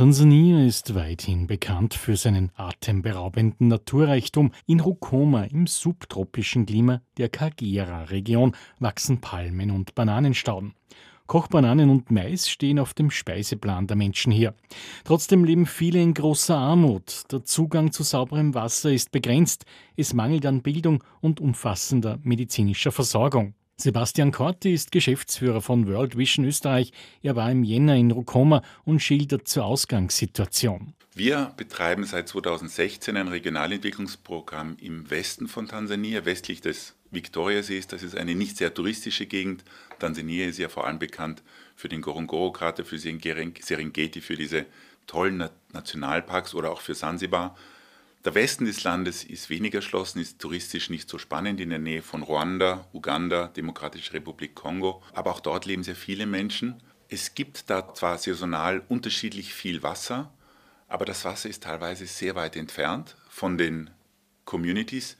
Tansania ist weithin bekannt für seinen atemberaubenden Naturreichtum. In Rukoma im subtropischen Klima der Kagera-Region wachsen Palmen und Bananenstauden. Kochbananen und Mais stehen auf dem Speiseplan der Menschen hier. Trotzdem leben viele in großer Armut. Der Zugang zu sauberem Wasser ist begrenzt. Es mangelt an Bildung und umfassender medizinischer Versorgung. Sebastian Korti ist Geschäftsführer von World Vision Österreich. Er war im Jänner in Rukoma und schildert zur Ausgangssituation. Wir betreiben seit 2016 ein Regionalentwicklungsprogramm im Westen von Tansania, westlich des Viktoriasees. Das ist eine nicht sehr touristische Gegend. Tansania ist ja vor allem bekannt für den Ngorongoro-Krater, für Serengeti, für diese tollen Nationalparks oder auch für Sansibar. Der Westen des Landes ist weniger erschlossen, ist touristisch nicht so spannend in der Nähe von Ruanda, Uganda, Demokratische Republik Kongo. Aber auch dort leben sehr viele Menschen. Es gibt da zwar saisonal unterschiedlich viel Wasser, aber das Wasser ist teilweise sehr weit entfernt von den Communities.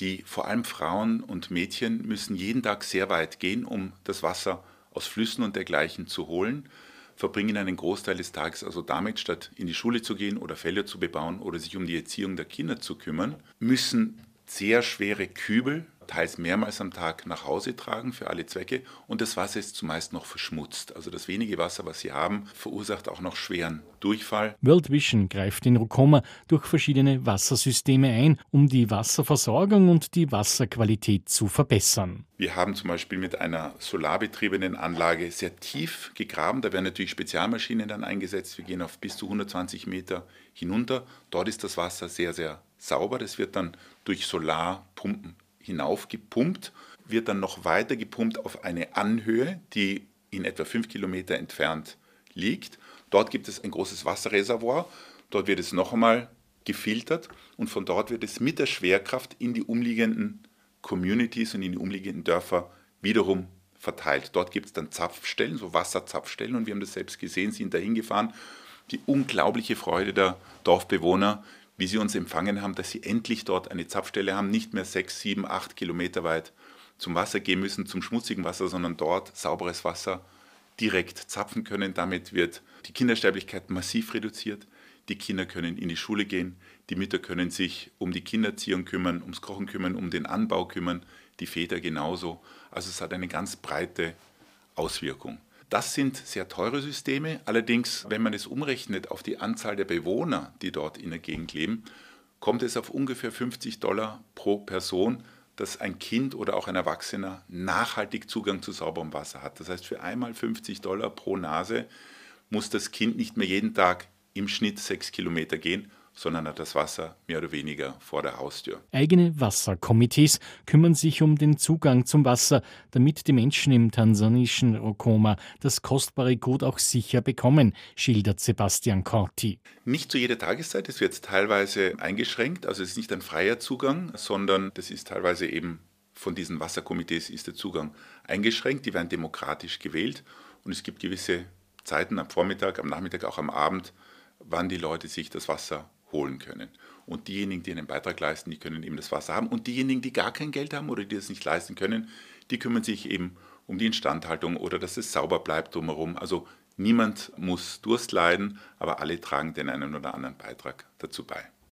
Die vor allem Frauen und Mädchen müssen jeden Tag sehr weit gehen, um das Wasser aus Flüssen und dergleichen zu holen verbringen einen Großteil des Tages also damit, statt in die Schule zu gehen oder Felder zu bebauen oder sich um die Erziehung der Kinder zu kümmern, müssen sehr schwere Kübel teils mehrmals am Tag nach Hause tragen für alle Zwecke und das Wasser ist zumeist noch verschmutzt. Also das wenige Wasser, was sie haben, verursacht auch noch schweren Durchfall. World Vision greift in Rukoma durch verschiedene Wassersysteme ein, um die Wasserversorgung und die Wasserqualität zu verbessern. Wir haben zum Beispiel mit einer solarbetriebenen Anlage sehr tief gegraben. Da werden natürlich Spezialmaschinen dann eingesetzt. Wir gehen auf bis zu 120 Meter hinunter. Dort ist das Wasser sehr, sehr sauber. Das wird dann durch Solarpumpen hinaufgepumpt, wird dann noch weiter gepumpt auf eine Anhöhe, die in etwa fünf Kilometer entfernt liegt. Dort gibt es ein großes Wasserreservoir. Dort wird es noch einmal gefiltert und von dort wird es mit der Schwerkraft in die umliegenden Communities und in die umliegenden Dörfer wiederum verteilt. Dort gibt es dann Zapfstellen, so Wasserzapfstellen und wir haben das selbst gesehen, sind dahin gefahren. Die unglaubliche Freude der Dorfbewohner, wie sie uns empfangen haben, dass sie endlich dort eine Zapfstelle haben, nicht mehr sechs, sieben, acht Kilometer weit zum Wasser gehen müssen, zum schmutzigen Wasser, sondern dort sauberes Wasser direkt zapfen können. Damit wird die Kindersterblichkeit massiv reduziert. Die Kinder können in die Schule gehen, die Mütter können sich um die Kinderziehung kümmern, ums Kochen kümmern, um den Anbau kümmern, die Väter genauso. Also es hat eine ganz breite Auswirkung. Das sind sehr teure Systeme. Allerdings, wenn man es umrechnet auf die Anzahl der Bewohner, die dort in der Gegend leben, kommt es auf ungefähr 50 Dollar pro Person, dass ein Kind oder auch ein Erwachsener nachhaltig Zugang zu sauberem Wasser hat. Das heißt, für einmal 50 Dollar pro Nase muss das Kind nicht mehr jeden Tag im Schnitt sechs Kilometer gehen, sondern hat das Wasser mehr oder weniger vor der Haustür. Eigene Wasserkomitees kümmern sich um den Zugang zum Wasser, damit die Menschen im tansanischen Rokoma das kostbare Gut auch sicher bekommen, schildert Sebastian Corti. Nicht zu jeder Tageszeit, es wird teilweise eingeschränkt, also es ist nicht ein freier Zugang, sondern das ist teilweise eben von diesen Wasserkomitees ist der Zugang eingeschränkt, die werden demokratisch gewählt und es gibt gewisse Zeiten am Vormittag, am Nachmittag, auch am Abend, wann die Leute sich das Wasser holen können. Und diejenigen, die einen Beitrag leisten, die können eben das Wasser haben. Und diejenigen, die gar kein Geld haben oder die das nicht leisten können, die kümmern sich eben um die Instandhaltung oder dass es sauber bleibt drumherum. Also niemand muss Durst leiden, aber alle tragen den einen oder anderen Beitrag dazu bei.